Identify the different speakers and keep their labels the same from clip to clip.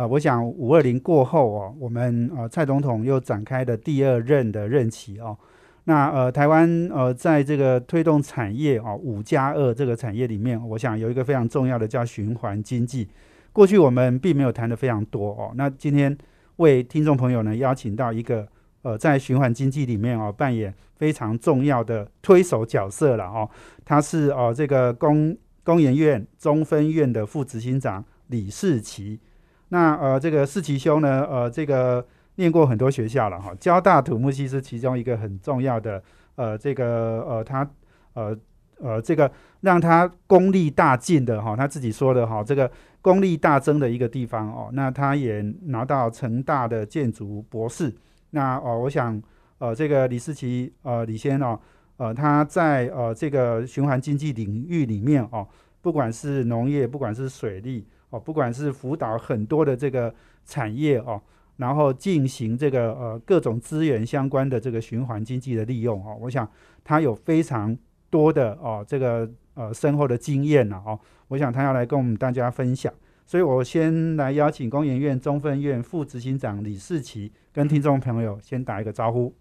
Speaker 1: 啊，我想五二零过后哦，我们呃蔡总统又展开了第二任的任期哦。那呃台湾呃在这个推动产业哦五加二这个产业里面，我想有一个非常重要的叫循环经济。过去我们并没有谈的非常多哦。那今天为听众朋友呢邀请到一个呃在循环经济里面哦扮演非常重要的推手角色了哦。他是哦这个工工研院中分院的副执行长李世奇。那呃这个世奇兄呢呃这个念过很多学校了哈，交大土木系是其中一个很重要的呃这个呃他呃呃这个让他功力大进的哈，他自己说的哈这个功力大增的一个地方哦。那他也拿到成大的建筑博士。那哦我想呃这个李世奇呃李先哦。呃，他在呃这个循环经济领域里面哦，不管是农业，不管是水利哦，不管是辅导很多的这个产业哦，然后进行这个呃各种资源相关的这个循环经济的利用哦，我想他有非常多的哦这个呃深厚的经验了哦，我想他要来跟我们大家分享，所以我先来邀请工研院中分院副执行长李世奇跟听众朋友先打一个招呼。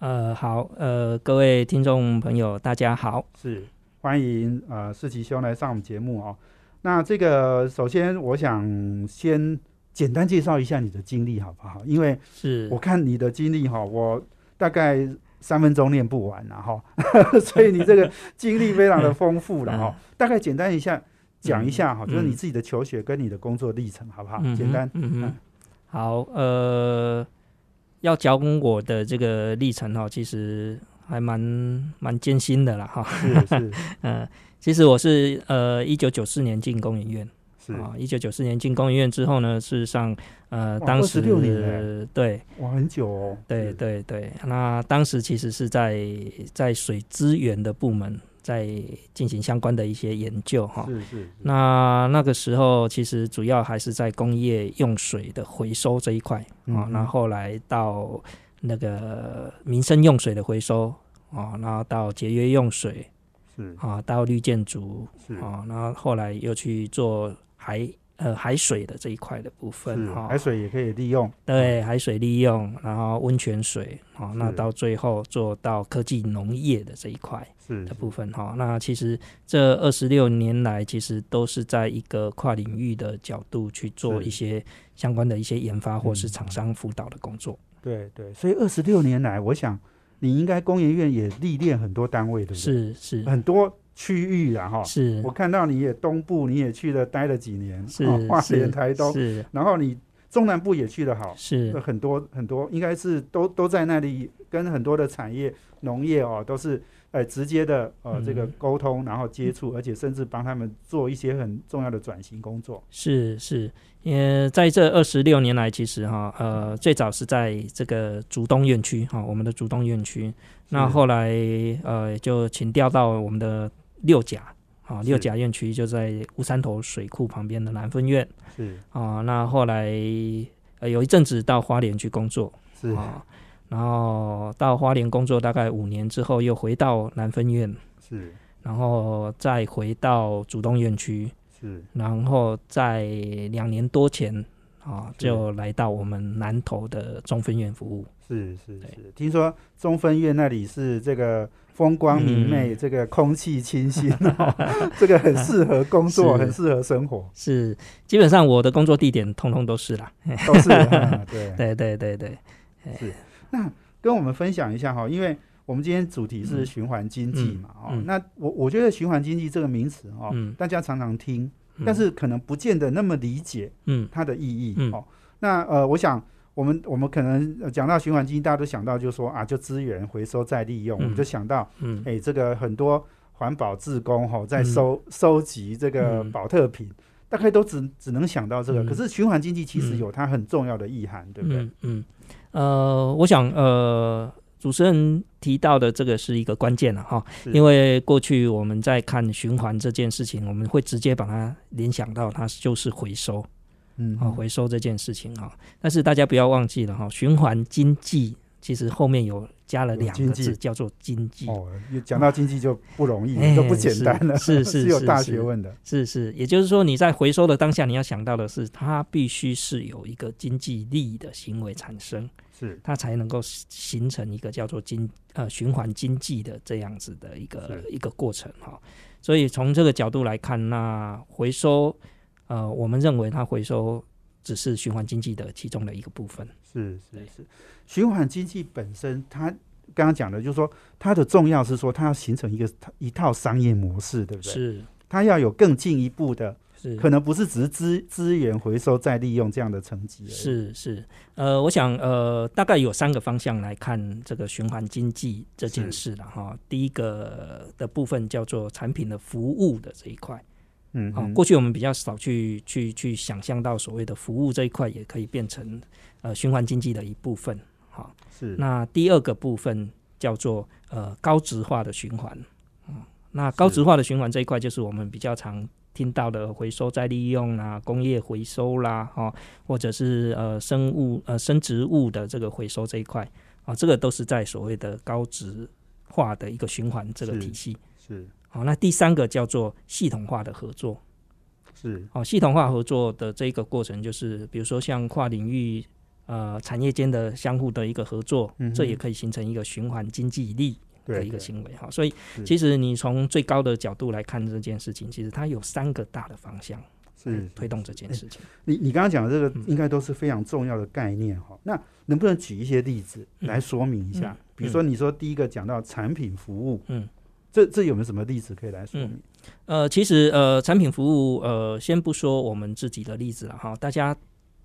Speaker 2: 呃，好，呃，各位听众朋友，大家好，
Speaker 1: 是欢迎呃世奇兄来上我们节目哦。那这个首先我想先简单介绍一下你的经历好不好？因为
Speaker 2: 是
Speaker 1: 我看你的经历哈，我大概三分钟念不完了哈，所以你这个经历非常的丰富了哈。大概简单一下讲一下哈，就是你自己的求学跟你的工作历程好不好？简单，
Speaker 2: 嗯嗯，好，呃。要讲我的这个历程哈，其实还蛮蛮艰辛的啦哈。
Speaker 1: 是是，
Speaker 2: 嗯，其实我是呃一九九四年进工研院，
Speaker 1: 是。啊，
Speaker 2: 一九九四年进工研院之后呢，事实上呃当时
Speaker 1: 六年
Speaker 2: 对，
Speaker 1: 哇很久哦。
Speaker 2: 对对对，那当时其实是在在水资源的部门。在进行相关的一些研究哈，
Speaker 1: 是是。
Speaker 2: 那那个时候其实主要还是在工业用水的回收这一块啊，那后来到那个民生用水的回收啊，然后到节约用水
Speaker 1: 是。
Speaker 2: 啊，到绿建筑是。啊，然后后来又去做海。呃，海水的这一块的部分哈，
Speaker 1: 海水也可以利用，
Speaker 2: 对，海水利用，然后温泉水，啊，那到最后做到科技农业的这一块
Speaker 1: 是
Speaker 2: 的部分哈，那其实这二十六年来，其实都是在一个跨领域的角度去做一些相关的一些研发或是厂商辅导的工作。
Speaker 1: 对对，所以二十六年来，我想你应该工研院也历练很多单位，对不对？
Speaker 2: 是是，
Speaker 1: 很多。区域啊，哈，
Speaker 2: 是。
Speaker 1: 我看到你也东部，你也去了待了几年，
Speaker 2: 是
Speaker 1: 花莲、台东，
Speaker 2: 是，
Speaker 1: 然后你中南部也去的好，
Speaker 2: 是。
Speaker 1: 很多很多，应该是都都在那里跟很多的产业、农业哦，都是呃直接的呃这个沟通，然后接触，而且甚至帮他们做一些很重要的转型工作。
Speaker 2: 是是，因为在这二十六年来，其实哈呃最早是在这个竹东院区哈，我们的竹东院区，那后来呃就请调到我们的。六甲啊，六甲院区就在乌山头水库旁边的南分院。
Speaker 1: 是
Speaker 2: 啊，那后来呃有一阵子到花莲去工作。
Speaker 1: 是啊，
Speaker 2: 然后到花莲工作大概五年之后，又回到南分院。
Speaker 1: 是，
Speaker 2: 然后再回到主动院区。
Speaker 1: 是，
Speaker 2: 然后在两年多前啊，就来到我们南投的中分院服务。
Speaker 1: 是是是，听说中分院那里是这个。风光明媚，这个空气清新，这个很适合工作，很适合生活。
Speaker 2: 是，基本上我的工作地点通通都是啦，
Speaker 1: 都是。对
Speaker 2: 对对对对，
Speaker 1: 是。那跟我们分享一下哈，因为我们今天主题是循环经济嘛，哦，那我我觉得循环经济这个名词哦，大家常常听，但是可能不见得那么理解，嗯，它的意义哦。那呃，我想。我们我们可能讲到循环经济，大家都想到就是说啊，就资源回收再利用，我们就想到，嗯，哎，这个很多环保志工哈在收收集这个保特瓶，大概都只只能想到这个。
Speaker 2: 嗯
Speaker 1: 可是循环经济其实
Speaker 2: 嗯
Speaker 1: 有它很重要的意涵，对不对？
Speaker 2: 嗯嗯，呃，我想呃，主持人提到的这个是一个关键了哈，因为过去我们在看循环这件事情，我们会直接把它联想到它就是回收
Speaker 1: 嗯
Speaker 2: 啊，回收这件事情哈。但是大家不要忘记了哈，循环经济其实后面有加了两个字，叫做经济。
Speaker 1: 哦，讲到经济就不容易，
Speaker 2: 哎
Speaker 1: 就不简单了，
Speaker 2: 是是 是
Speaker 1: 有大学问的。
Speaker 2: 是是，也就是说你在回收的当下，你要想到的是，它必须是有一个经济利益的行为产生，
Speaker 1: 是
Speaker 2: 它才能够形成一个叫做经呃循环经济的这样子的一个一个过程哈。所以从这个角度来看，那回收呃，我们认为它回收只是循环经济的其中的一个部分。
Speaker 1: 是是是，循环经济本身，它刚刚讲的就是说，它的重要是说，它要形成一个一套商业模式，对不对？
Speaker 2: 是
Speaker 1: 它要有更进一步的，
Speaker 2: 是。
Speaker 1: 可能不是只是资资源回收再利用这样的层级。
Speaker 2: 是是，呃，我想呃，大概有三个方向来看这个循环经济这件事了哈。第一个的部分叫做产品的服务的这一块。啊、
Speaker 1: 嗯哼，
Speaker 2: 过去我们比较少去去去想象到所谓的服务这一块也可以变成呃循环经济的一部分。好，
Speaker 1: 是。
Speaker 2: 那第二个部分叫做呃高值化的循环，嗯，那高值化的循环这一块就是我们比较常听到的回收再利用啊、工业回收啦，哈、或者是呃生物呃生植物的这个回收这一块啊，这个都是在所谓的高值化的一个循环这个体系。
Speaker 1: 是
Speaker 2: 好，那第三个叫做系统化的合作。
Speaker 1: 是
Speaker 2: 哦，系统化合作的这一个过程，就是比如说像跨领域呃产业间的相互的一个合作，
Speaker 1: 嗯
Speaker 2: 这也可以形成一个循环经济力的一个行为哈。所以其实你从最高的角度来看这件事情，其实它有三个大的方向
Speaker 1: 是
Speaker 2: 推动这件事情。
Speaker 1: 你你刚刚讲的这个
Speaker 2: 嗯
Speaker 1: 应该都是非常重要的概念哈。那能不能举一些例子
Speaker 2: 嗯
Speaker 1: 来说明一下？
Speaker 2: 嗯
Speaker 1: 比如说你说第一个讲到产品服务，
Speaker 2: 嗯，
Speaker 1: 这这有没有什么例子可以来说明？
Speaker 2: 呃，其实呃，产品服务呃，先不说我们自己的例子了哈，大家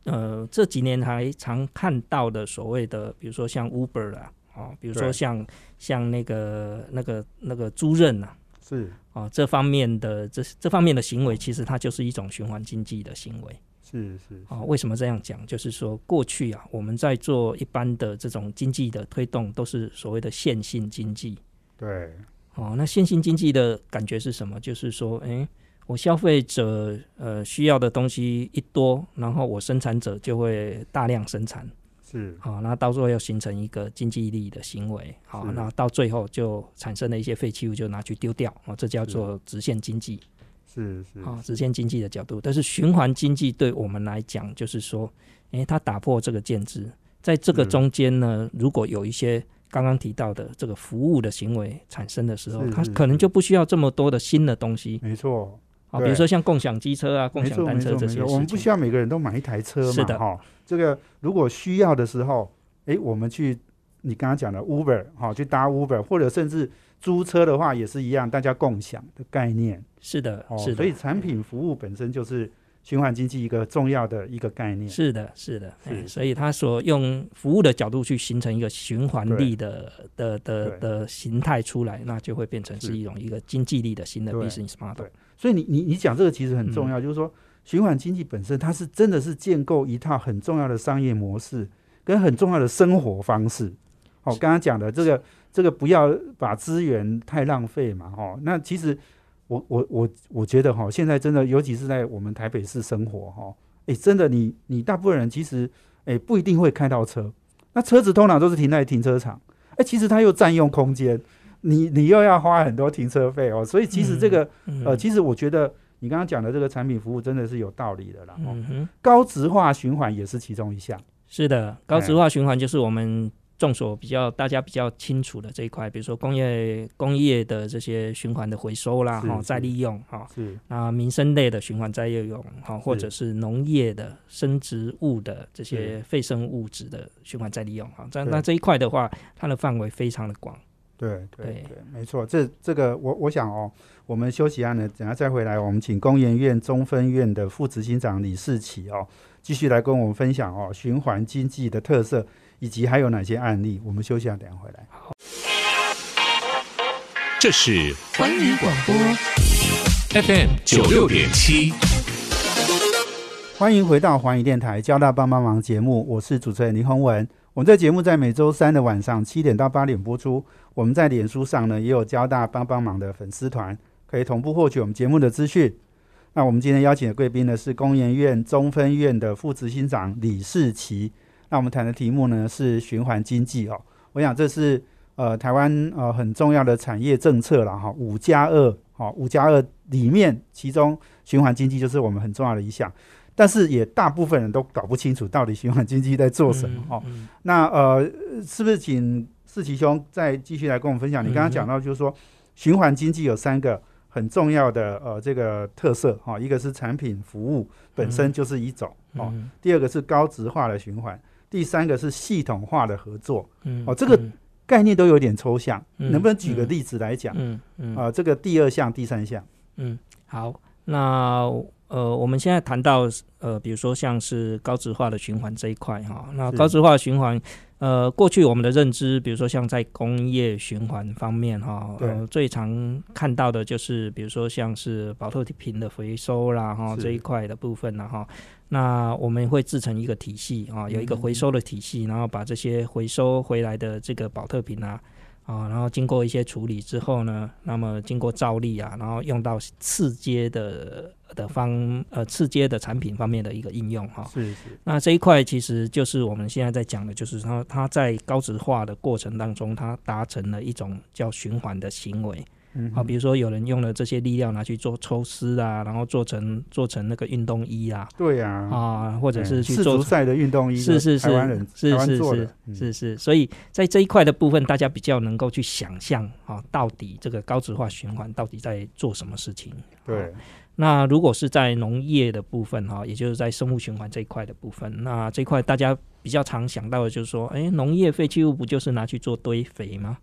Speaker 2: 呃这几年还常看到的所谓的，比如说像 Uber 啦，哦，比如说像像那个那个那个租赁啊，
Speaker 1: 是
Speaker 2: 哦，这方面的这这方面的行为，其实它就是一种循环经济的行为。
Speaker 1: 是是
Speaker 2: 哦，为什么这样讲？就是说，过去啊，我们在做一般的这种经济的推动，都是所谓的线性经济。
Speaker 1: 对
Speaker 2: 哦，那线性经济的感觉是什么？就是说，哎，我消费者呃需要的东西一多，然后我生产者就会大量生产。
Speaker 1: 是
Speaker 2: 好、那到最后要形成一个经济利益的行为，好、
Speaker 1: 是
Speaker 2: 那到最后就产生了一些废弃物，就拿去丢掉，哦，这叫做直线经济，
Speaker 1: 是是
Speaker 2: 啊、直线经济的角度。但是循环经济对我们来讲，就是说，诶，它打破这个建制，在这个中间呢，如果有一些刚刚提到的这个服务的行为产生的时候，它可能就不需要这么多的新的东西
Speaker 1: 没错，
Speaker 2: 啊，比如说像共享机车啊、共享单车这些
Speaker 1: 我们。不需要每个人都买一台车
Speaker 2: 是的
Speaker 1: 嘛哈。这个如果需要的时候，诶，我们去你刚刚讲的 Uber 哈，去搭 Uber 或者甚至租车的话也是一样，大家共享的概念。
Speaker 2: 是的，
Speaker 1: 哦。
Speaker 2: 是的，
Speaker 1: 所以产品服务本身就是循环经济一个重要的一个概念。
Speaker 2: 是的，是的，
Speaker 1: 是
Speaker 2: 哎所以它所用服务的角度去形成一个循环力的的的的形态出来，那就会变成
Speaker 1: 是
Speaker 2: 是。一种一个经济力的新的
Speaker 1: 对
Speaker 2: business model
Speaker 1: 对。所以你你你讲这个其实很重要，就是说循环经济本身它是真的是建构一套很重要的商业模式跟很重要的生活方式。哦，刚刚讲的这个这个不要把资源太浪费嘛，哦，那其实我我我我觉得哈、现在真的尤其是在我们台北市生活哈、诶，真的你你大部分人其实诶不一定会开到车，那车子通常都是停在停车场，诶，其实它又占用空间。你你又要花很多停车费哦，所以其实这个、
Speaker 2: 嗯
Speaker 1: 呃，其实我觉得你刚刚讲的这个产品服务真的是有道理的啦。哦，
Speaker 2: 嗯哼，
Speaker 1: 高值化循环也是其中一项。
Speaker 2: 是的，高值化循环就是我们众所比较大家比较清楚的这一块，比如说工业工业的这些循环的回收啦，哈，再利用哈，
Speaker 1: 是。
Speaker 2: 那民生类的循环再利用哈，或者是农业的生植物的这些废生物质的循环再利用哈，这
Speaker 1: 对。
Speaker 2: 那这一块的话，它的范围非常的广。
Speaker 1: 对对
Speaker 2: 对
Speaker 1: 对，没错。这这个我我想哦，我们休息一下呢，等下再回来，我们请工研院中分院的副执行长李世奇哦，继续来跟我们分享哦循环经济的特色，以及还有哪些案例。我们休息一下，等下回来。
Speaker 3: 这是
Speaker 4: 环宇广播
Speaker 3: FM 九六点七，
Speaker 1: 欢迎回到环宇电台交大帮帮忙节目，我是主持人林宏文。我们这节目在每周三的晚上七点到八点播出。我们在脸书上呢也有交大帮帮忙的粉丝团，可以同步获取我们节目的资讯。那我们今天邀请的贵宾呢是工研院中分院的副执行长李世奇。那我们谈的题目呢是循环经济哦。我想这是呃台湾呃很重要的产业政策了哈，五加二好，五加二里面其中循环经济就是我们很重要的一项。但是也大部分人都搞不清楚到底循环经济在做什么哦。那呃，是不是请四奇兄再继续来跟我们分享？你刚刚讲到就是说，循环经济有三个很重要的呃这个特色哈，一个是产品服务本身就是一种哦，第二个是高值化的循环，第三个是系统化的合作。哦，这个概念都有点抽象，能不能举个例子来讲？嗯嗯啊，这个第二项、第三项。
Speaker 2: 嗯，好，那。呃，我们现在谈到呃，比如说像是高值化的循环这一块哈，那高值化循环，呃，过去我们的认知，比如说像在工业循环方面哈，呃，最常看到的就是比如说像是保特瓶的回收啦哈这一块的部分啦哈，那我们会制成一个体系啊，有一个回收的体系，然后把这些回收回来的这个保特瓶啊。啊，然后经过一些处理之后呢，那么经过照例啊，然后用到次阶的的方呃次阶的产品方面的一个应用哈。
Speaker 1: 是是。
Speaker 2: 那这一块其实就是我们现在在讲的，就是它它在高值化的过程当中，它达成了一种叫循环的行为。嗯，好，比如说有人用了这些力量拿去做抽丝啊，然后做成做成那个运动衣啊，
Speaker 1: 对呀，
Speaker 2: 啊，或者是去做
Speaker 1: 赛的运动衣，
Speaker 2: 是是是，
Speaker 1: 台湾人
Speaker 2: 是是是是是，所以在这一块的部分，大家比较能够去想象啊，到底这个高值化循环到底在做什么事情？
Speaker 1: 对，
Speaker 2: 那如果是在农业的部分哈，也就是在生物循环这一块的部分，那这块大家比较常想到的就是说，哎，农业废弃物不就是拿去做堆肥吗？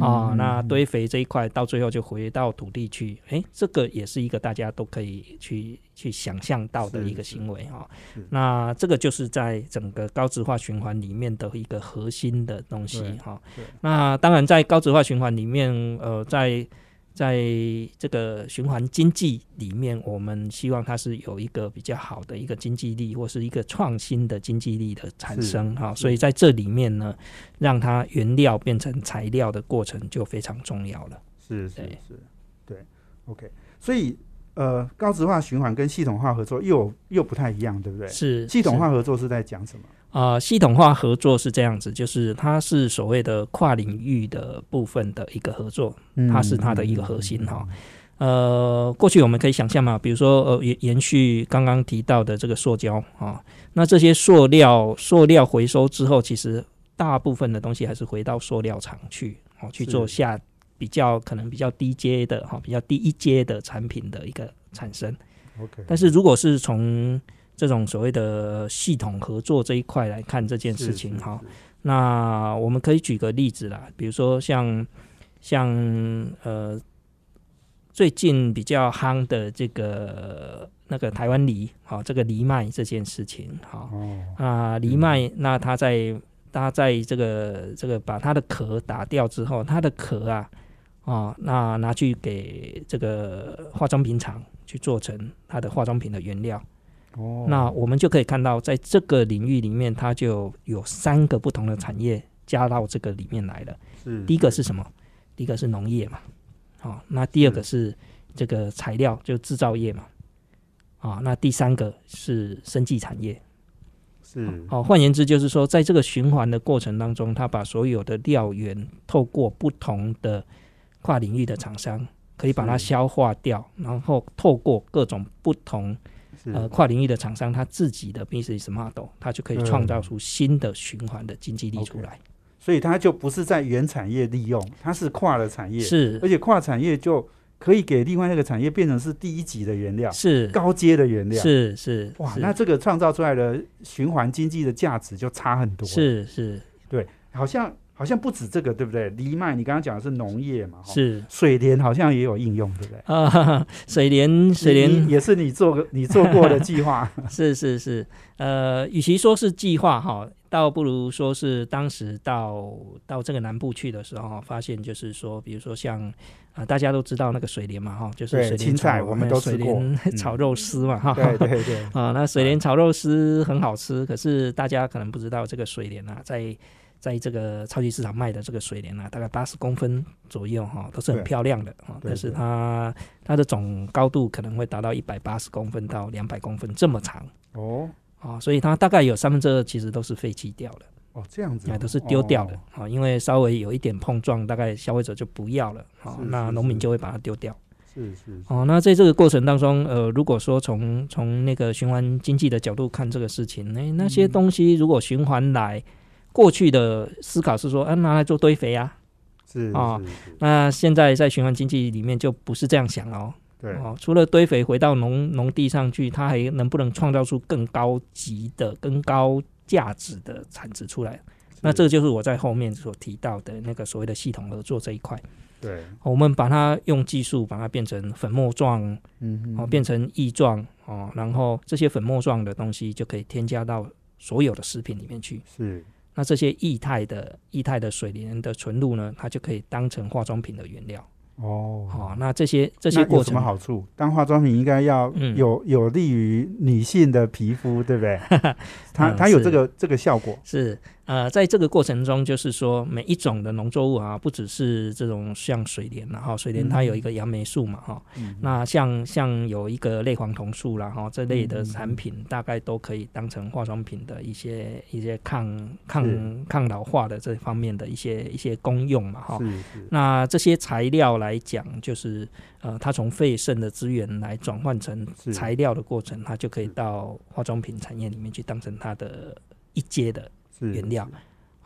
Speaker 2: 啊，那堆肥这一块到最后就回到土地去，哎，这个也是一个大家都可以去去想象到的一个行为哈。那这个就是在整个高质化循环里面的一个核心的东西哈。那当然在高质化循环里面，呃，在在这个循环经济里面，我们希望它是有一个比较好的一个经济力，或是一个创新的经济力的产生哈。所以在这里面呢，让它原料变成材料的过程就非常重要了。
Speaker 1: 是是是，对，OK。所以呃，高值化循环跟系统化合作又又不太一样，对不对？
Speaker 2: 是
Speaker 1: 系统化合作是在讲什么？
Speaker 2: 啊，系统化合作是这样子，就是它是所谓的跨领域的部分的一个合作，它是它的一个核心哈。呃，过去我们可以想象嘛，比如说呃延延续刚刚提到的这个塑胶啊，那这些塑料塑料回收之后，其实大部分的东西还是回到塑料厂去哦去做下比较可能比较低阶的哈，比较低一阶的产品的一个产生。
Speaker 1: OK，
Speaker 2: 但是如果是从这种所谓的系统合作这一块来看这件事情哈，那我们可以举个例子啦，比如说像像呃最近比较夯的这个那个台湾梨，好这个梨麦这件事情，好啊梨麦，那它在它在这个这个把它的壳打掉之后，它的壳啊啊那拿去给这个化妆品厂去做成它的化妆品的原料。
Speaker 1: 哦，
Speaker 2: 那我们就可以看到，在这个领域里面，它就有三个不同的产业加到这个里面来了。
Speaker 1: 是，
Speaker 2: 第一个是什么？第一个是农业嘛，好，那第二个是这个材料，就制造业嘛，啊，那第三个是生技产业。
Speaker 1: 是，
Speaker 2: 好，换言之就是说，在这个循环的过程当中，它把所有的料源透过不同的跨领域的厂商，可以把它消化掉，然后透过各种不同。呃，跨领域的厂商他自己的 business model，他就可以创造出新的循环的经济力出来。
Speaker 1: 所以它就不是在原产业利用，它是跨了产业，
Speaker 2: 是。
Speaker 1: 而且跨产业就可以给另外那个产业变成是第一级的原料，
Speaker 2: 是。
Speaker 1: 高阶的原料，
Speaker 2: 是是。
Speaker 1: 哇，那这个创造出来的循环经济的价值就差很多。
Speaker 2: 是是，
Speaker 1: 对，好像好像不止这个，对不对？藜麦，你刚刚讲的是农业嘛？哈
Speaker 2: 是
Speaker 1: 水莲好像也有应用，对不对？
Speaker 2: 啊，哈哈水莲水
Speaker 1: 你
Speaker 2: 莲
Speaker 1: 也是你做个你做过的计划，
Speaker 2: 是是是，呃，与其说是计划哈，倒不如说是当时到到这个南部去的时候，发现就是说，比如说像啊、大家都知道那个水莲嘛哈，就是水
Speaker 1: 菜我们都水
Speaker 2: 莲
Speaker 1: 嗯
Speaker 2: 炒肉丝嘛哈。
Speaker 1: 对对对，
Speaker 2: 啊，那水莲炒肉丝很好吃，可是大家可能不知道，这个水莲啊，在在这个超级市场卖的这个水莲啊，大概八十公分左右哈，都是很漂亮的啊。
Speaker 1: 对
Speaker 2: 但是它它的总高度可能会达到一百八十公分到两百公分这么长。
Speaker 1: 哦。
Speaker 2: 啊，所以它大概有三分之二其实都是废弃掉的，
Speaker 1: 哦这样子哦，
Speaker 2: 啊，都是丢掉的
Speaker 1: 哦。
Speaker 2: 啊，因为稍微有一点碰撞，大概消费者就不要了啊
Speaker 1: 是，
Speaker 2: 那农民就会把它丢掉。
Speaker 1: 是是是。
Speaker 2: 哦，那在这个过程当中，呃，如果说从从那个循环经济的角度看这个事情，那那些东西如果循环来，过去的思考是说，啊，拿来做堆肥啊，
Speaker 1: 是
Speaker 2: 啊那现在在循环经济里面就不是这样想哦。
Speaker 1: 对
Speaker 2: 哦，除了堆肥回到农农地上去，它还能不能创造出更高级的、更高价值的产值出来？那这个就是我在后面所提到的那个所谓的系统合作这一块。
Speaker 1: 对
Speaker 2: 我们把它用技术把它变成粉末状，
Speaker 1: 嗯
Speaker 2: 变成液状哦，然后这些粉末状的东西就可以添加到所有的食品里面去。
Speaker 1: 是
Speaker 2: 那这些液态的液态的水莲的纯露呢，它就可以当成化妆品的原料。
Speaker 1: 哦
Speaker 2: 哦，那这些这些
Speaker 1: 那有什么好处？当化妆品应该要
Speaker 2: 嗯
Speaker 1: 有、有利于女性的皮肤，对不对？它
Speaker 2: 嗯
Speaker 1: 它有这个这个效果，
Speaker 2: 是呃，在这个过程中，就是说每一种的农作物啊，不只是这种像水莲然后，水莲它有一个杨梅树嘛，哈、
Speaker 1: 嗯。
Speaker 2: 那像像有一个类黄酮素啦，哈，这类的
Speaker 1: 嗯
Speaker 2: 产品大概都可以当成化妆品的一些一些抗抗抗老化的这方面的一些一些功用嘛，哈。那这些材料来讲，就是呃，它从废剩的资源来转换成材料的过程，它就可以到化妆品产业里面去当成它的一阶的
Speaker 1: 是
Speaker 2: 原料。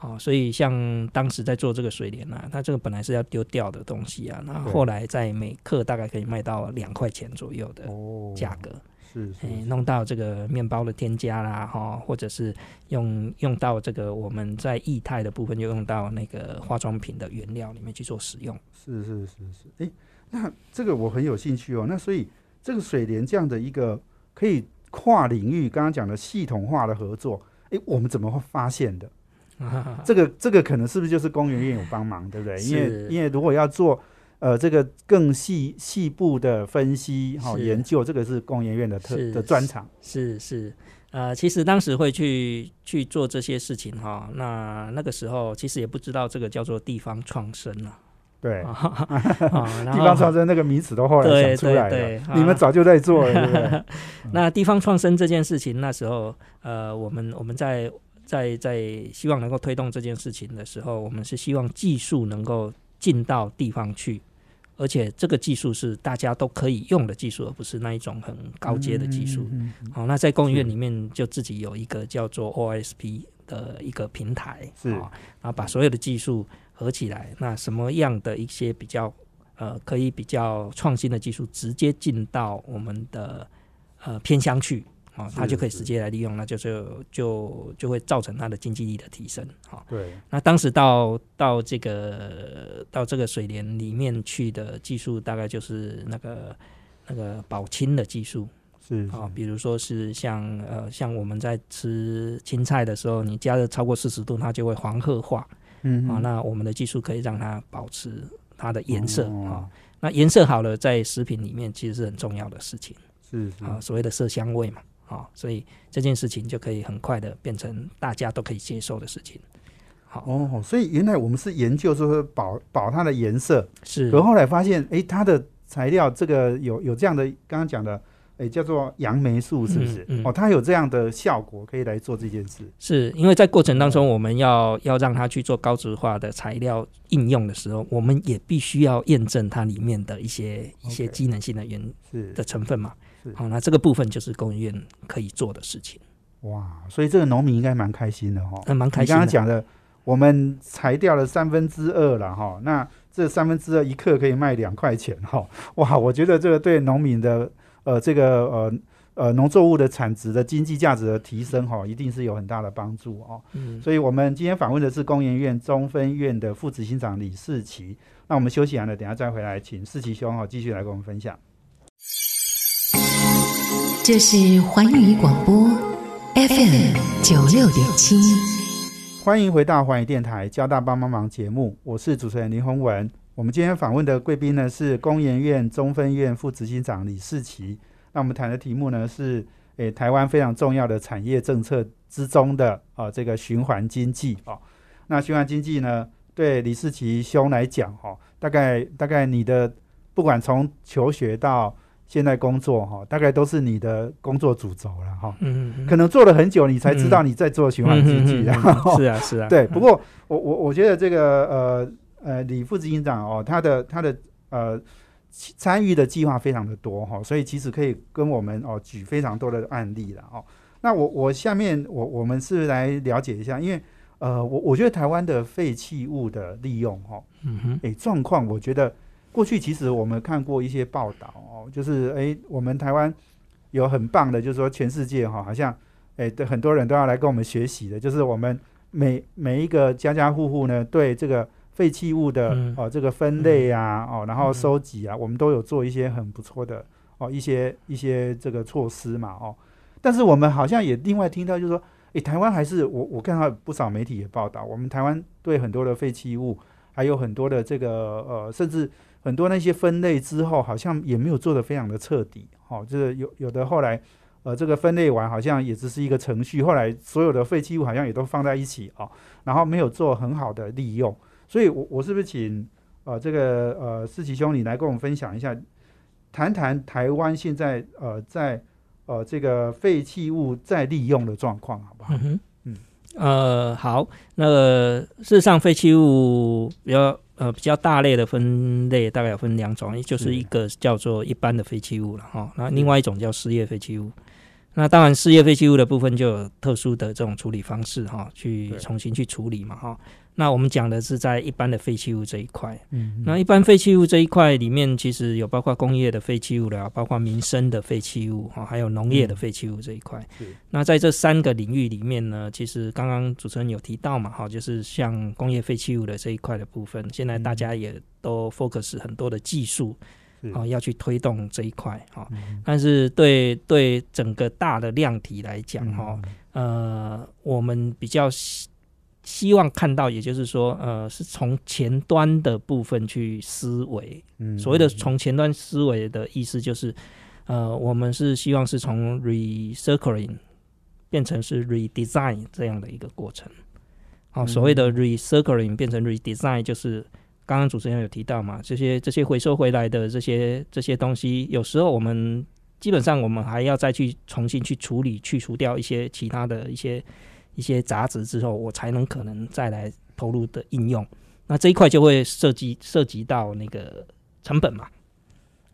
Speaker 2: 好、所以像当时在做这个水莲啊，它这个本来是要丢掉的东西啊，那
Speaker 1: 对
Speaker 2: 后来在每克大概可以卖到两块钱左右的
Speaker 1: 哦
Speaker 2: 价格，
Speaker 1: 是是
Speaker 2: 弄到这个面包的添加啦，哈、或者是用用到这个我们在液态的部分，就用到那个化妆品的原料里面去做使用。
Speaker 1: 是是是是，哎，那这个我很有兴趣哦。那所以这个水莲这样的一个可以跨领域，刚刚讲的系统化的合作，哎，我们怎么会发现的？这个这个可能是不是就是工研院有帮忙，对不对？因为因为如果要做呃这个更细细部的分析哈、
Speaker 2: 是
Speaker 1: 研究，这个是工研院的特的专长。
Speaker 2: 是是，呃，其实当时会去去做这些事情哈，那那个时候其实也不知道这个叫做地方创生啊，
Speaker 1: 对，
Speaker 2: 啊，
Speaker 1: 地方创生那个名词都后来
Speaker 2: 对
Speaker 1: 想出来
Speaker 2: 对
Speaker 1: 了，
Speaker 2: 对啊。
Speaker 1: 你们早就在做了，对不对？
Speaker 2: 那地方创生这件事情，那时候呃，我们我们在在在希望能够推动这件事情的时候，我们是希望技术能够进到地方去，而且这个技术是大家都可以用的技术，而不是那一种很高阶的技术。
Speaker 1: 嗯嗯嗯
Speaker 2: 好、那在工业
Speaker 1: 是
Speaker 2: 里面就自己有一个叫做 OSP 的一个平台，
Speaker 1: 是。
Speaker 2: 哦然后把所有的技术合起来，那什么样的一些比较呃可以比较创新的技术，直接进到我们的呃偏乡去。哦，它就可以直接来利用，那就就就就会造成它的经济力的提升。哦、
Speaker 1: 对，
Speaker 2: 那当时到到这个到这个水帘里面去的技术，大概就是那个那个保清的技术，
Speaker 1: 是
Speaker 2: 啊、比如说是像呃像我们在吃青菜的时候，你加热超过四十度，它就会黄褐化啊、
Speaker 1: 嗯啊
Speaker 2: 那我们的技术可以让它保持它的颜色啊、
Speaker 1: 哦
Speaker 2: 那颜色好了，在食品里面其实是很重要的事情。
Speaker 1: 是是。
Speaker 2: 啊、所谓的色香味嘛啊、所以这件事情就可以很快的变成大家都可以接受的事情。好，
Speaker 1: 哦，所以原来我们是研究说保保它的颜色，
Speaker 2: 是。
Speaker 1: 可后来发现，哎，它的材料这个有有这样的，刚刚讲的，哎，叫做杨梅素，是不是？
Speaker 2: 嗯嗯
Speaker 1: 哦，它有这样的效果，可以来做这件事。
Speaker 2: 是因为在过程当中，我们要要让它去做高值化的材料应用的时候，我们也必须要验证它里面的一些一些机能性的原
Speaker 1: 是
Speaker 2: 的成分嘛
Speaker 1: 是。
Speaker 2: 好，那这个部分就是工研院可以做的事情，
Speaker 1: 哇，所以这个农民应该蛮开心的哈、哦。
Speaker 2: 嗯，蛮开心的。
Speaker 1: 刚刚讲的，我们裁掉了三分之二了哈，那这三分之二一克可以卖两块钱哈，哇，我觉得这个对农民的呃这个呃呃农作物的产值的经济价值的提升哈，一定是有很大的帮助哦。
Speaker 2: 嗯，
Speaker 1: 所以我们今天访问的是工研院中分院的副执行长李世奇。那我们休息完了，等下再回来，请世奇兄哈继续来跟我们分享。
Speaker 3: 这是环宇广播 FM 九六点七。
Speaker 1: 欢迎回到环宇电台交大帮帮忙节目，我是主持人林宏文。我们今天访问的贵宾呢是工研院中分院副执行长李世奇。那我们谈的题目呢是诶台湾非常重要的产业政策之中的啊这个循环经济啊。那循环经济呢对李世奇兄来讲哈，大概大概你的不管从求学到现在工作哈，大概都是你的工作主轴了哈。
Speaker 2: 嗯嗯
Speaker 1: 可能做了很久，你才知道你在做循环经济，
Speaker 2: 是啊是啊，
Speaker 1: 对，不过我我我觉得这个呃呃李副执行长哦，他的他的呃参与的计划非常的多哈、所以其实可以跟我们哦举非常多的案例了哦。那我我下面我我们是来了解一下，因为呃我我觉得台湾的废弃物的利用哈、
Speaker 2: 嗯哼，
Speaker 1: 诶状况，我觉得过去其实我们看过一些报道哦，就是诶我们台湾有很棒的，就是说全世界哈、好像诶对很多人都要来跟我们学习的，就是我们每每一个家家户户呢，对这个废弃物的、
Speaker 2: 嗯
Speaker 1: 哦这个分类啊哦，然后
Speaker 2: 嗯
Speaker 1: 收集啊，我们都有做一些很不错的哦一些一些这个措施嘛哦，但是我们好像也另外听到就是说，诶台湾还是我我看到不少媒体也报道，我们台湾对很多的废弃物。还有很多的这个呃，甚至很多那些分类之后，好像也没有做得非常的彻底。哦，就是有有的后来呃，这个分类完好像也只是一个程序，后来所有的废弃物好像也都放在一起哦，然后没有做很好的利用。所以我我是不是请呃这个呃思琪兄你来跟我们分享一下，谈谈台湾现在呃在呃这个废弃物再利用的状况，好不好？
Speaker 2: 嗯，
Speaker 1: 嗯
Speaker 2: 呃，好，那个事实上废弃物比较呃比较大类的分类大概有分两种，一就是
Speaker 1: 是
Speaker 2: 一个叫做一般的废弃物了哈，那另外一种叫事业废弃物。那当然，事业废弃物的部分就有特殊的这种处理方式哈，去重新去处理嘛哈。那我们讲的是在一般的废弃物这一块，
Speaker 1: 嗯
Speaker 2: 那一般废弃物这一块里面，其实有包括工业的废弃物了，包括民生的废弃物哈，还有农业的废弃物这一块。
Speaker 1: 是。
Speaker 2: 那在这三个领域里面呢，其实刚刚主持人有提到嘛，哈，就是像工业废弃物的这一块的部分，现在大家也都 focus 很多的技术
Speaker 1: 是。
Speaker 2: 啊，要去推动这一块哈。
Speaker 1: 嗯。
Speaker 2: 但是对对整个大的量体来讲
Speaker 1: 嗯。
Speaker 2: 哈，呃，我们比较希希望看到，也就是说，呃，是从前端的部分去思维。
Speaker 1: 嗯
Speaker 2: 所谓的从前端思维的意思就是，呃，我们是希望是从 recircling 变成是 redesign 这样的一个过程。好、所谓的 recircling 变成 redesign，就是刚刚主持人有提到嘛，这些这些回收回来的这些这些东西，有时候我们基本上我们还要再去重新去处理，去除掉一些其他的一些一些杂质之后，我才能可能再来投入的应用。那这一块就会涉及涉及到那个成本嘛。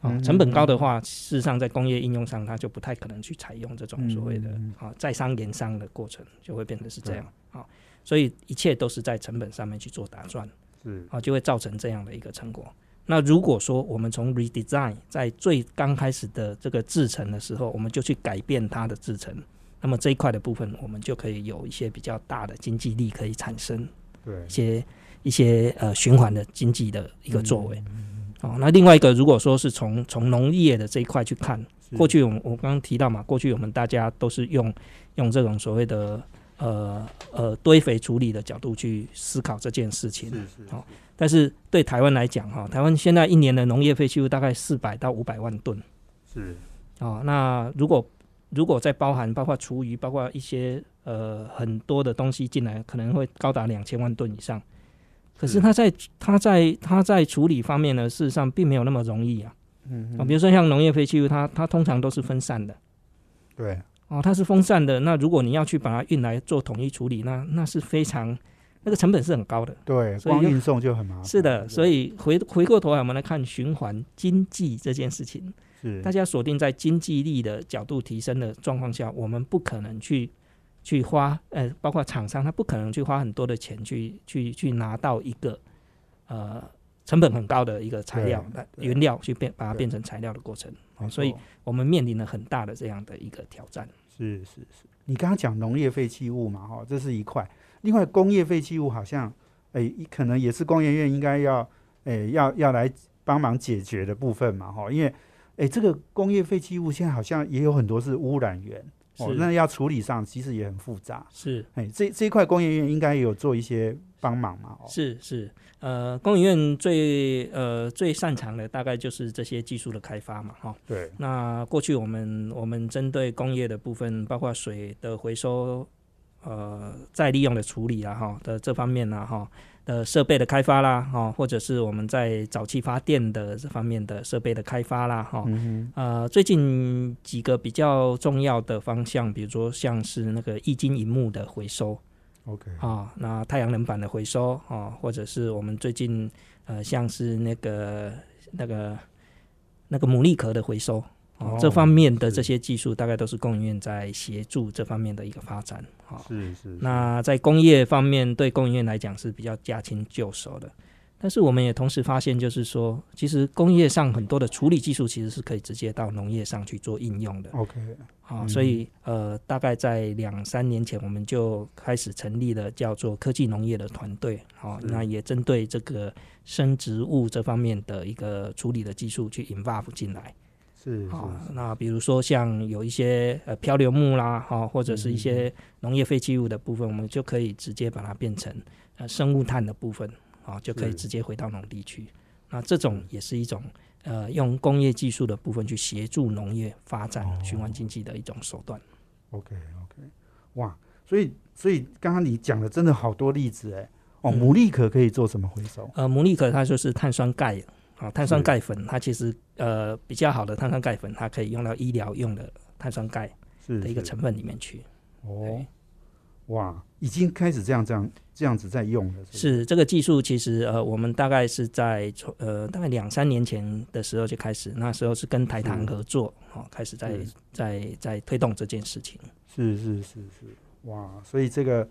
Speaker 2: 哦
Speaker 1: 嗯，
Speaker 2: 成本高的话，事实上在工业应用上，它就不太可能去采用这种所谓的啊在商言商的过程，就会变成是这样啊。所以一切都是在成本上面去做打算。
Speaker 1: 是
Speaker 2: 啊，就会造成这样的一个成果。那如果说我们从 redesign 在最刚开始的这个制成的时候，我们就去改变它的制成，那么这一块的部分，我们就可以有一些比较大的经济力可以产生
Speaker 1: 对
Speaker 2: 一些一些呃循环的经济的一个作为。
Speaker 1: 嗯
Speaker 2: 哦，那另外一个，如果说是从从农业的这一块去看，过去我们我刚刚提到嘛，过去我们大家都是用用这种所谓的呃呃堆肥处理的角度去思考这件事情。
Speaker 1: 是是
Speaker 2: 好但是对台湾来讲，哈，台湾现在一年的农业废弃物大概四百到五百万吨
Speaker 1: 是
Speaker 2: 哦、那如果如果再包含包括厨余，包括一些呃很多的东西进来，可能会高达两千万吨以上。可是
Speaker 1: 是
Speaker 2: 它在它在它在处理方面呢，事实上并没有那么容易啊。
Speaker 1: 嗯
Speaker 2: 啊，比如说像农业废弃物，它它通常都是分散的
Speaker 1: 对
Speaker 2: 哦，它是分散的。那如果你要去把它运来做统一处理，那那是非常那个成本是很高的。
Speaker 1: 对，
Speaker 2: 所以
Speaker 1: 光运送就很麻烦。
Speaker 2: 是的，所
Speaker 1: 以
Speaker 2: 以回回过头来，我们来看循环经济这件事情，
Speaker 1: 是。
Speaker 2: 大家锁定在经济力的角度提升的状况下，我们不可能去去花，呃，包括厂商他不可能去花很多的钱去去去拿到一个呃成本很高的一个材料
Speaker 1: 对
Speaker 2: 来原料去变把它变成材料的过程，所以我们面临了很大的这样的一个挑战。
Speaker 1: 是是是，你刚刚讲农业废弃物嘛，哈，这是一块。另外，工业废弃物好像，哎、可能也是工业院应该要，哎、要要来帮忙解决的部分嘛，哈，因为，哎、这个工业废弃物现在好像也有很多是污染源，哦，那要处理上其实也很复杂。
Speaker 2: 是。
Speaker 1: 哎、这这一块工研院应该也有做一些帮忙嘛，哦，
Speaker 2: 是是，呃，工研院最呃最擅长的大概就是这些技术的开发嘛，哈、
Speaker 1: 对，
Speaker 2: 那过去我们我们针对工业的部分，包括水的回收、呃再利用的处理啊，哈的这方面呢，哈的设备的开发啦，哈，或者是我们在早期发电的这方面的设备的开发啦，哈，
Speaker 1: 嗯
Speaker 2: 呃，最近几个比较重要的方向，比如说像是那个液晶荧幕的回收
Speaker 1: ，OK，
Speaker 2: 啊，那太阳能板的回收啊，或者是我们最近呃像是那个那个那个牡蛎壳的回收。这方面的这些技术大概都是供应链在协助这方面的一个发展。哦、
Speaker 1: 是是，
Speaker 2: 那在工业方面，对供应链来讲是比较驾轻就熟的。但是我们也同时发现，就是说，其实工业上很多的处理技术其实是可以直接到农业上去做应用的。
Speaker 1: OK，
Speaker 2: 啊、
Speaker 1: 嗯
Speaker 2: 所以呃，大概在两三年前，我们就开始成立了叫做科技农业的团队。好、
Speaker 1: 是
Speaker 2: 那也针对这个生植物这方面的一个处理的技术去 involve 进来。
Speaker 1: 是
Speaker 2: 好、
Speaker 1: 是
Speaker 2: 那比如说像有一些呃漂流木啦，哈、或者是一些农业废弃物的部分，我们就可以直接把它变成呃生物炭的部分，啊、就可以直接回到农地去。那这种也是一种呃用工业技术的部分去协助农业发展
Speaker 1: 哦
Speaker 2: 循环经济的一种手段。
Speaker 1: OK OK，哇，所以所以刚刚你讲的真的好多例子哎，哦，
Speaker 2: 嗯
Speaker 1: 牡蛎壳可以做什么回收？
Speaker 2: 呃，牡蛎壳它就是碳酸钙啊，碳酸钙粉，它其实呃比较好的碳酸钙粉，它可以用到医疗用的碳酸钙的一个成分里面去。
Speaker 1: 哦，哇，已经开始这样这样这样子在用了，是
Speaker 2: 这个技术，其实呃，我们大概是在从呃大概两三年前的时候就开始，那时候是跟台糖合作，哦，开始在在在推动这件事情。
Speaker 1: 是是是是，哇，所以这个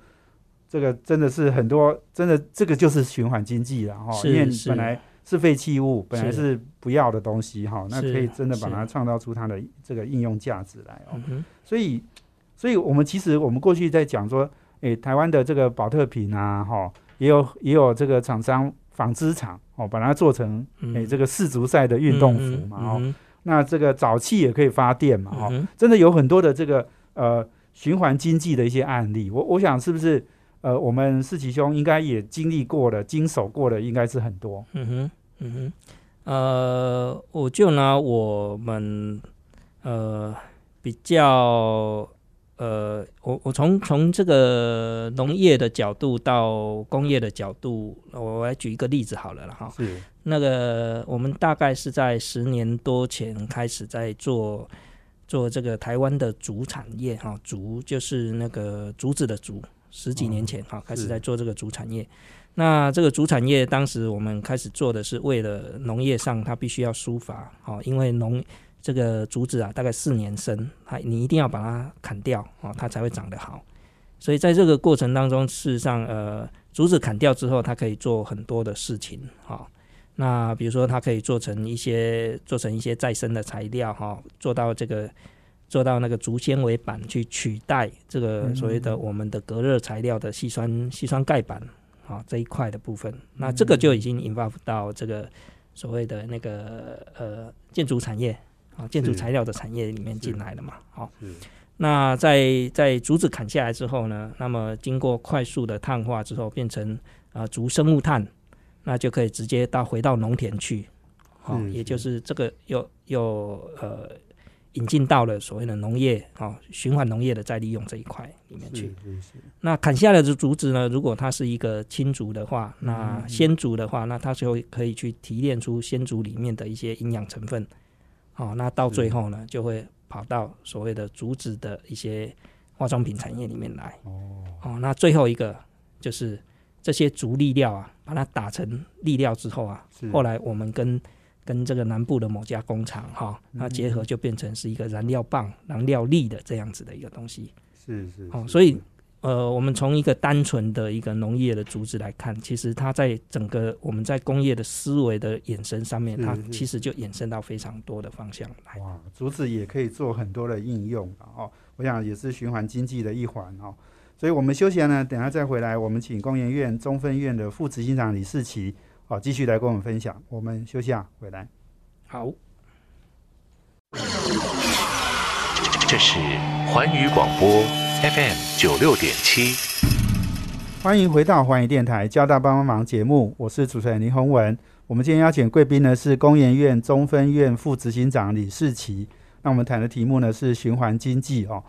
Speaker 1: 这个真的是很多，真的这个就是循环经济了哈，
Speaker 2: 是
Speaker 1: 因为本来是废弃物，本来
Speaker 2: 是。
Speaker 1: 是不要的东西哈，那可以真的把它创造出它的这个应用价值来哦。
Speaker 2: 嗯，
Speaker 1: 所以，所以我们其实我们过去在讲说，诶，台湾的这个保特瓶啊，哈，也有也有这个厂商纺织厂哦，把它做成
Speaker 2: 嗯。
Speaker 1: 诶这个世足赛的运动服嘛，哦，
Speaker 2: 嗯。
Speaker 1: 那这个沼气也可以发电嘛，哈、真的有很多的这个呃循环经济的一些案例，我我想是不是呃我们四奇兄应该也经历过的、经手过的，应该是很多。
Speaker 2: 嗯哼，嗯哼，呃，我就拿我们呃比较呃，我我从从这个农业的角度到工业的角度，我来举一个例子好了了哈。
Speaker 1: 是
Speaker 2: 那个我们大概是在十年多前开始在做做这个台湾的竹产业哈，竹就是那个竹子的竹，十几年前哈开始在做这个竹产业。那这个竹产业当时我们开始做的是为了农业上它必须要疏伐，哈，因为农这个竹子啊大概四年生，它你一定要把它砍掉啊，它才会长得好。所以在这个过程当中，事实上呃竹子砍掉之后，它可以做很多的事情，哈。那比如说，它可以做成一些做成一些再生的材料哈，做到这个做到那个竹纤维板去取代这个所谓的我们的隔热材料的细酸细酸钙板啊这一块的部分。那这个就已经 involve 到这个所谓的那个呃建筑产业啊建筑材料的产业里面进来了嘛，好。
Speaker 1: 是
Speaker 2: 那在在竹子砍下来之后呢，那么经过快速的碳化之后，变成啊竹生物炭，那就可以直接到回到农田去，好、
Speaker 1: 是
Speaker 2: 也就是这个又又呃引进到了所谓的农业啊、循环农业的再利用这一块里面去。那砍下来的竹子呢，如果它是一个青竹的话，那
Speaker 1: 嗯
Speaker 2: 鲜竹的话，那它就可以去提炼出鲜竹里面的一些营养成分。哦，那到最后呢，就会跑到所谓的竹子的一些化妆品产业里面来。
Speaker 1: 哦
Speaker 2: 哦，那最后一个就是这些竹粒料啊，把它打成粒料之后啊，后来我们跟跟这个南部的某家工厂哈、那结合就变成是一个燃料棒、燃料粒的这样子的一个东西。
Speaker 1: 是是
Speaker 2: 哦，所以呃，我们从一个单纯的一个农业的竹子来看，其实它在整个我们在工业的思维的衍生上面，它其实就衍生到非常多的方向来。
Speaker 1: 哇，竹子也可以做很多的应用的哦，我想也是循环经济的一环哦。所以我们休闲呢，等下再回来，我们请工研院中分院的副执行长李世奇哦，继续来跟我们分享。我们休息啊，回来。
Speaker 2: 好，
Speaker 4: 这是环宇广播 FM 九六点七。
Speaker 1: 欢迎回到环宇电台交大帮帮忙节目，我是主持人林宏文。我们今天邀请贵宾呢是工研院中分院副执行长李世奇。那我们谈的题目呢是循环经济哦。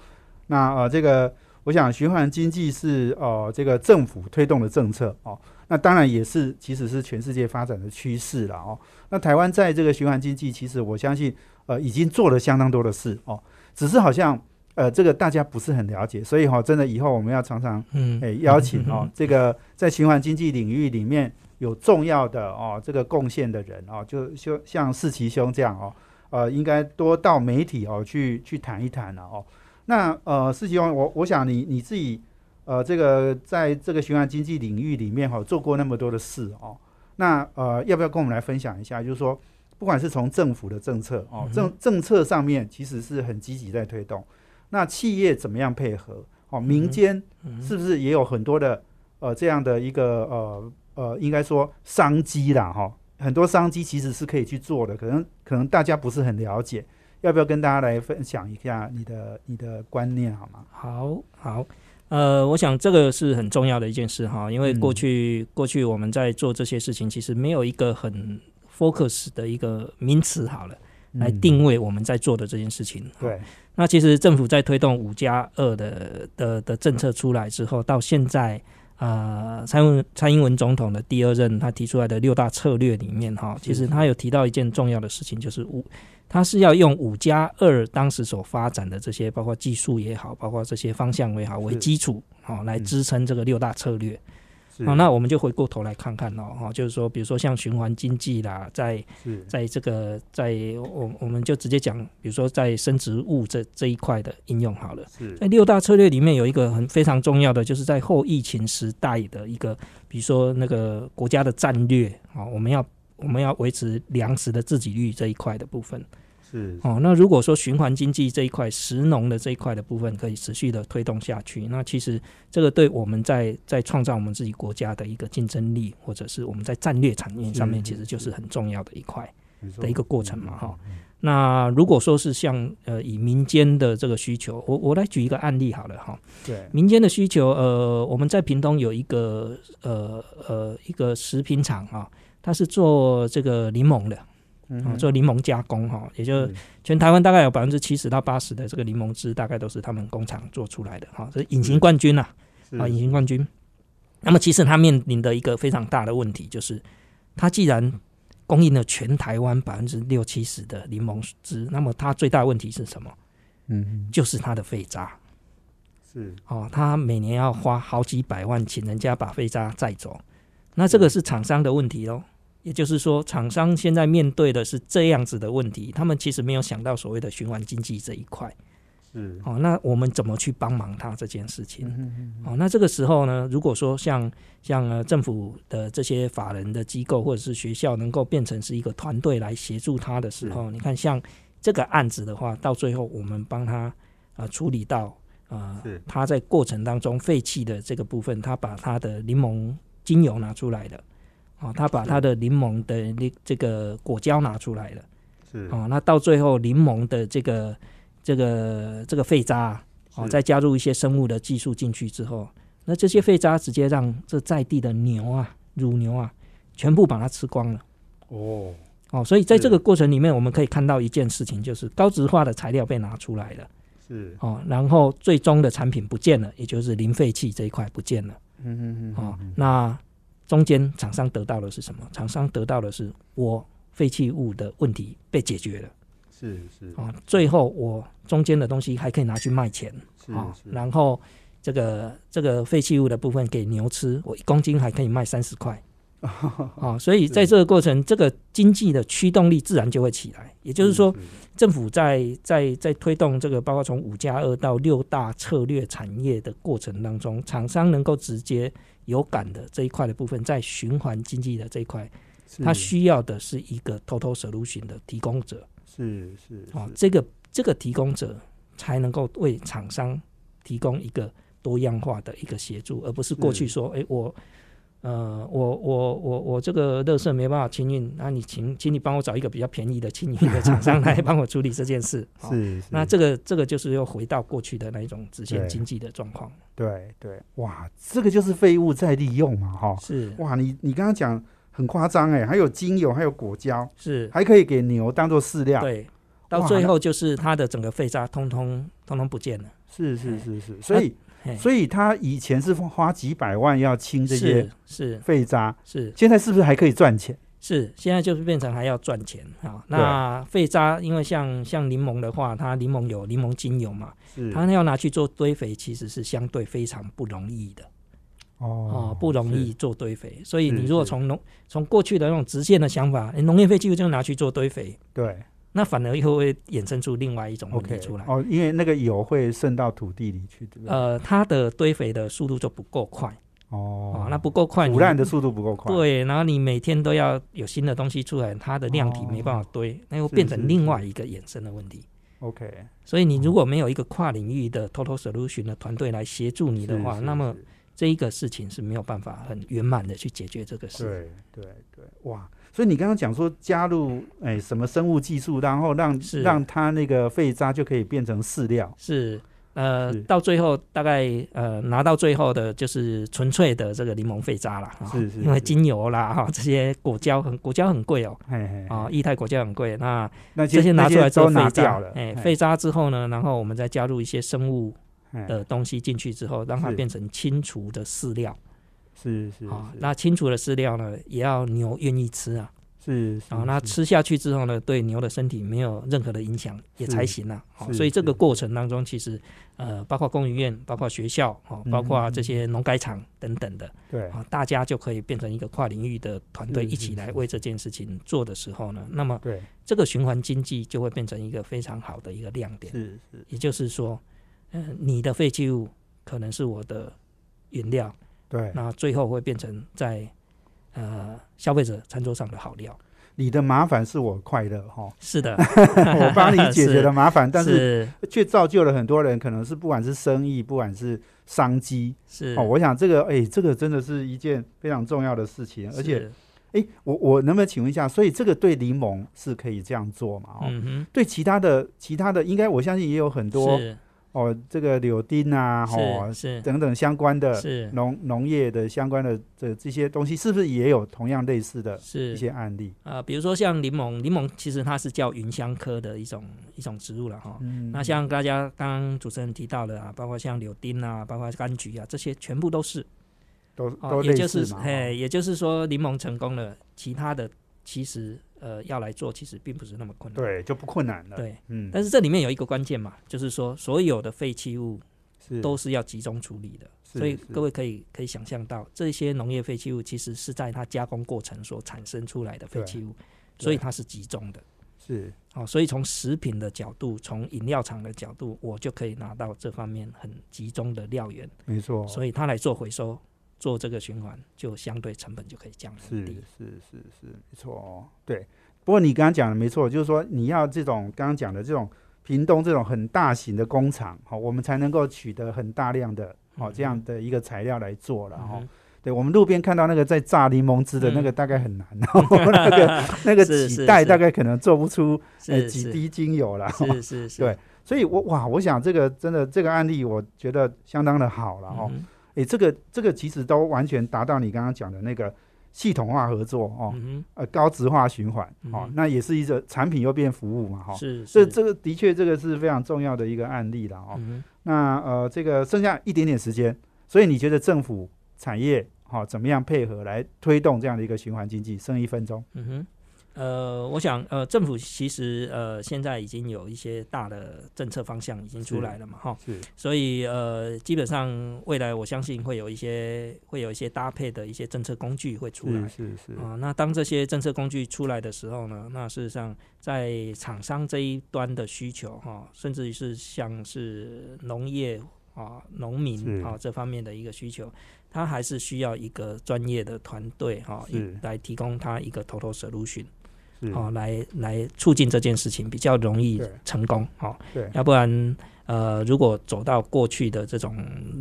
Speaker 1: 那呃，这个我想循环经济是呃这个政府推动的政策哦。那当然也是其实是全世界发展的趋势了哦。那台湾在这个循环经济，其实我相信呃已经做了相当多的事哦，只是好像呃这个大家不是很了解，所以哈、真的以后我们要常常
Speaker 2: 嗯，
Speaker 1: 诶、邀请 哦，这个在循环经济领域里面有重要的哦这个贡献的人哦，就就像世奇兄这样哦，呃，应该多到媒体哦去去谈一谈了哦。那呃，世奇兄，我我想你你自己呃这个在这个循环经济领域里面哈、做过那么多的事哦，那呃要不要跟我们来分享一下？就是说，不管是从政府的政策哦，政政策上面其实是很积极在推动，那企业怎么样配合？哦，民间
Speaker 2: 嗯
Speaker 1: 是不是也有很多的呃这样的一个呃呃，应该说商机啦哈、很多商机其实是可以去做的，可能可能大家不是很了解，要不要跟大家来分享一下你的你的观念好吗？
Speaker 2: 好好，呃，我想这个是很重要的一件事哈，因为
Speaker 1: 嗯。
Speaker 2: 过去、过去我们在做这些事情，其实没有一个很 focus 的一个名词好了，来
Speaker 1: 嗯
Speaker 2: 定位我们在做的这件事情。
Speaker 1: 对，
Speaker 2: 那其实政府在推动五加二的的的政策出来之后，到现在，呃，蔡英文蔡英文总统的第二任他提出来的六大策略里面，哈，其实他有提到一件重要的事情，就是五，他是要用五加二当时所发展的这些，包括技术也好，包括这些方向也好为基础，好来支撑这个六大策略。
Speaker 1: 是
Speaker 2: 好，那我们就回过头来看看哦，哈，就是说，比如说像循环经济啦，在在这个在我我们就直接讲，比如说在生植物这这一块的应用好了。
Speaker 1: 是
Speaker 2: 在六大策略里面有一个很非常重要的，就是在后疫情时代的一个，比如说那个国家的战略啊，我们要我们要维持粮食的自给率这一块的部分
Speaker 1: 是
Speaker 2: 哦。那如果说循环经济这一块、食农的这一块的部分可以持续的推动下去，那其实这个对我们在在创造我们自己国家的一个竞争力，或者是我们在战略产业上面，其实就是很重要的一块。的一个过程嘛哈。
Speaker 1: 嗯
Speaker 2: 那如果说是像呃以民间的这个需求，我我来举一个案例好了哈。
Speaker 1: 对，
Speaker 2: 民间的需求，呃，我们在屏东有一个呃呃一个食品厂啊，它是做这个柠檬的啊，
Speaker 1: 嗯
Speaker 2: 做柠檬加工哈，也就全台湾大概有百分之七十到八十的这个柠檬汁，大概都是他们工厂做出来的哈，这是隐形冠军呐
Speaker 1: 是
Speaker 2: 啊，隐形冠军。那么其实它面临的一个非常大的问题就是，它既然供应了全台湾百分之六七十的柠檬汁，那么它最大的问题是什么？
Speaker 1: 嗯
Speaker 2: 就是它的废渣
Speaker 1: 是
Speaker 2: 哦，它每年要花好几百万请人家把废渣载走，那这个是厂商的问题喽。也就是说，厂商现在面对的是这样子的问题，他们其实没有想到所谓的循环经济这一块。
Speaker 1: 是
Speaker 2: 哦，那我们怎么去帮忙他这件事情？
Speaker 1: 嗯哼哼
Speaker 2: 哦，那这个时候呢，如果说像像呃政府的这些法人的机构或者是学校能够变成是一个团队来协助他的时候，你看像这个案子的话，到最后我们帮他呃处理到呃他在过程当中废弃的这个部分，他把他的柠檬精油拿出来了。哦，他把他的柠檬的那这个果胶拿出来了。
Speaker 1: 是
Speaker 2: 哦，那到最后柠檬的这个这个这个废渣啊哦，再加入一些生物的技术进去之后，那这些废渣直接让这在地的牛啊、乳牛啊，全部把它吃光了。
Speaker 1: 哦
Speaker 2: 哦，所以在这个过程里面，我们可以看到一件事情，就是高值化的材料被拿出来了，
Speaker 1: 是
Speaker 2: 哦，然后最终的产品不见了，也就是零废弃这一块不见了。
Speaker 1: 嗯嗯嗯
Speaker 2: 哦，那中间厂商得到的是什么？厂商得到的是我废弃物的问题被解决了。
Speaker 1: 是是
Speaker 2: 啊，最后我中间的东西还可以拿去卖钱
Speaker 1: 是
Speaker 2: 啊，然后这个这个废弃物的部分给牛吃，我一公斤还可以卖三十块 哦，所以在这个过程，这个经济的驱动力自然就会起来。也就是说，政府在在在推动这个，包括从五加二到六大策略产业的过程当中，厂商能够直接有感的这一块的部分，在循环经济的这一块，它需要的是一个 total solution 的提供者。
Speaker 1: 是是
Speaker 2: 哦，这个这个提供者才能够为厂商提供一个多样化的一个协助，而不是过去说，哎，我呃，我我我我这个乐色没办法清运，那你请请你帮我找一个比较便宜的清运的厂商 来帮我处理这件事。
Speaker 1: 是，
Speaker 2: 那这个这个就是又回到过去的那一种直线经济的状况。
Speaker 1: 对对，哇，这个就是废物再利用嘛，哈。
Speaker 2: 是，
Speaker 1: 哇，你你刚刚讲。很夸张哎，还有精油，还有果胶，
Speaker 2: 是
Speaker 1: 还可以给牛当做饲料。
Speaker 2: 对，到最后就是它的整个废渣通通通通不见了。
Speaker 1: 是是是是，所以所以他以前是花几百万要清这些
Speaker 2: 是
Speaker 1: 废渣，
Speaker 2: 是。
Speaker 1: 现在是不是还可以赚钱？
Speaker 2: 是现在就是变成还要赚钱啊。那废渣因为像像柠檬的话，它柠檬有柠檬精油嘛，它要拿去做堆肥，其实是相对非常不容易的。哦，不容易做堆肥，所以你如果从农从过去的那种直线的想法，农业废弃物就拿去做堆肥，
Speaker 1: 对，
Speaker 2: 那反而又会衍生出另外一种问题出来。
Speaker 1: 哦，因为那个油会渗到土地里去，对不对？
Speaker 2: 呃，它的堆肥的速度就不够快。哦，那不够快，
Speaker 1: 腐烂的速度不够快。
Speaker 2: 对，然后你每天都要有新的东西出来，它的量体没办法堆，那又变成另外一个衍生的问题。
Speaker 1: OK，
Speaker 2: 所以你如果没有一个跨领域的 Total Solution 的团队来协助你的话，那么这一个事情是没有办法很圆满的去解决这个事。
Speaker 1: 对对对，哇！所以你刚刚讲说加入哎什么生物技术，然后让让它那个废渣就可以变成饲料。
Speaker 2: 是呃，到最后大概呃拿到最后的就是纯粹的这个柠檬废渣了。
Speaker 1: 是是，
Speaker 2: 因为精油啦哈，这些果胶很果胶很贵哦。啊，液态果胶很贵。那
Speaker 1: 那
Speaker 2: 这些拿出来之后
Speaker 1: 废渣了。
Speaker 2: 哎，废渣之后呢，然后我们再加入一些生物。的东西进去之后，让它变成清除的饲料，
Speaker 1: 是是啊，
Speaker 2: 那清除的饲料呢，也要牛愿意吃啊，
Speaker 1: 是
Speaker 2: 啊，那吃下去之后呢，对牛的身体没有任何的影响也才行啊。所以这个过程当中，其实呃，包括公营院、包括学校哦，包括这些农改场等等的，
Speaker 1: 对
Speaker 2: 啊，大家就可以变成一个跨领域的团队，一起来为这件事情做的时候呢，那么
Speaker 1: 对
Speaker 2: 这个循环经济就会变成一个非常好的一个亮点。
Speaker 1: 是是，
Speaker 2: 也就是说。嗯，你的废弃物可能是我的原料，
Speaker 1: 对，
Speaker 2: 那最后会变成在呃消费者餐桌上的好料。
Speaker 1: 你的麻烦是我快乐哈，
Speaker 2: 是的，
Speaker 1: 我帮你解决了麻烦，但是却造就了很多人，可能是不管是生意，不管是商机，
Speaker 2: 是
Speaker 1: 哦。我想这个，哎，这个真的是一件非常重要的事情，而且，哎，我我能不能请问一下，所以这个对柠檬是可以这样做嘛？哦，对其他的其他的，应该我相信也有很多。哦，这个柳丁啊，哦，
Speaker 2: 是
Speaker 1: 等等相关的，是农农业的相关的这这些东西，是不是也有同样类似的一些案例
Speaker 2: 啊？比如说像柠檬，柠檬其实它是叫芸香科的一种一种植物了哈。嗯那像大家刚刚主持人提到的啊，包括像柳丁啊，包括柑橘啊，这些全部都是
Speaker 1: 都都类似嘛。
Speaker 2: 嘿，也就是说柠檬成功了，其他的其实。呃，要来做其实并不是那么困难，
Speaker 1: 对，就不困难了。
Speaker 2: 对，嗯，但是这里面有一个关键嘛，就是说所有的废弃物都是要集中处理的，所以各位可以可以想象到，这些农业废弃物其实是在它加工过程所产生出来的废弃物，所以它是集中的。
Speaker 1: 是，
Speaker 2: 哦，所以从食品的角度，从饮料厂的角度，我就可以拿到这方面很集中的料源。
Speaker 1: 没错，
Speaker 2: 所以他来做回收。做这个循环，就相对成本就可以降
Speaker 1: 低。是是是是，没错哦。对，不过你刚刚讲的没错，就是说你要这种刚刚讲的这种屏东这种很大型的工厂，好，我们才能够取得很大量的好这样的一个材料来做了哈。对，我们路边看到那个在榨柠檬汁的那个，大概很难，那个 那个几袋大概可能做不出呃几滴精油了。
Speaker 2: 是是是。
Speaker 1: 对，所以我哇，我想这个真的这个案例，我觉得相当的好了哦。诶，这个这个其实都完全达到你刚刚讲的那个系统化合作哦，呃，高值化循环哦，那也是一个产品又变服务嘛，哈，
Speaker 2: 是，
Speaker 1: 这这个的确这个是非常重要的一个案例了哦。那呃，这个剩下一点点时间，所以你觉得政府产业哈怎么样配合来推动这样的一个循环经济？剩一分钟，
Speaker 2: 嗯哼，呃，我想呃，政府其实呃现在已经有一些大的政策方向已经出来了嘛，哈，
Speaker 1: 是。
Speaker 2: 所以呃，基本上未来我相信会有一些会有一些搭配的一些政策工具会出来
Speaker 1: 是。是是，
Speaker 2: 啊、那当这些政策工具出来的时候呢，那事实上在厂商这一端的需求哈、甚至于是像是农业啊、农民
Speaker 1: 是
Speaker 2: 啊这方面的一个需求，它还是需要一个专业的团队哈、来提供它一个 total solution
Speaker 1: 是
Speaker 2: 哦，来来促进这件事情比较容易成功哦，
Speaker 1: 对。
Speaker 2: 要不然。呃，如果走到过去的这种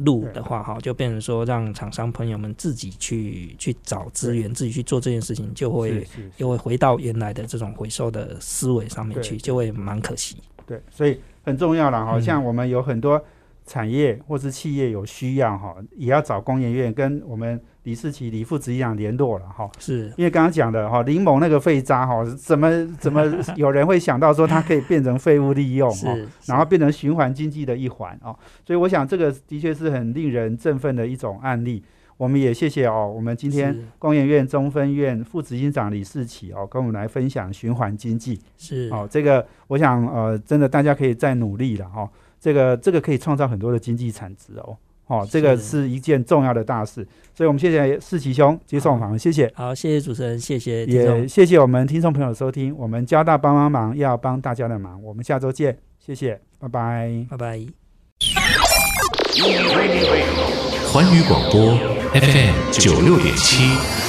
Speaker 2: 路的话，哈，就变成说让厂商朋友们自己去去找资源，自己去做这件事情，就会又会回到原来的这种回收的思维上面去，就会蛮可惜。
Speaker 1: 对，所以很重要了哈。
Speaker 2: 嗯。
Speaker 1: 像我们有很多产业或是企业有需要哈，也要找工研院跟我们李世奇李副执行长联络了哈。
Speaker 2: 是。
Speaker 1: 因为刚刚讲的哈，林某那个废渣哈，怎么怎么 有人会想到说它可以变成废物利用哈？
Speaker 2: 是，
Speaker 1: 然后变成循环经济的一环哦，所以我想这个的确是很令人振奋的一种案例。我们也谢谢哦，我们今天
Speaker 2: 是。
Speaker 1: 工研院中分院副执行长李世奇哦，跟我们来分享循环经济。
Speaker 2: 是。
Speaker 1: 哦，这个我想呃，真的大家可以再努力了哦，这个这个可以创造很多的经济产值哦，哦，这个
Speaker 2: 是
Speaker 1: 是一件重要的大事，所以我们谢谢世奇兄接受访问，谢谢。
Speaker 2: 好，谢谢主持人，谢谢
Speaker 1: 也，谢谢我们听众朋友收听，我们交大帮帮忙要帮大家的忙，我们下周见，谢谢，拜拜。
Speaker 2: 拜拜。
Speaker 4: 环宇广播 FM 九六点七。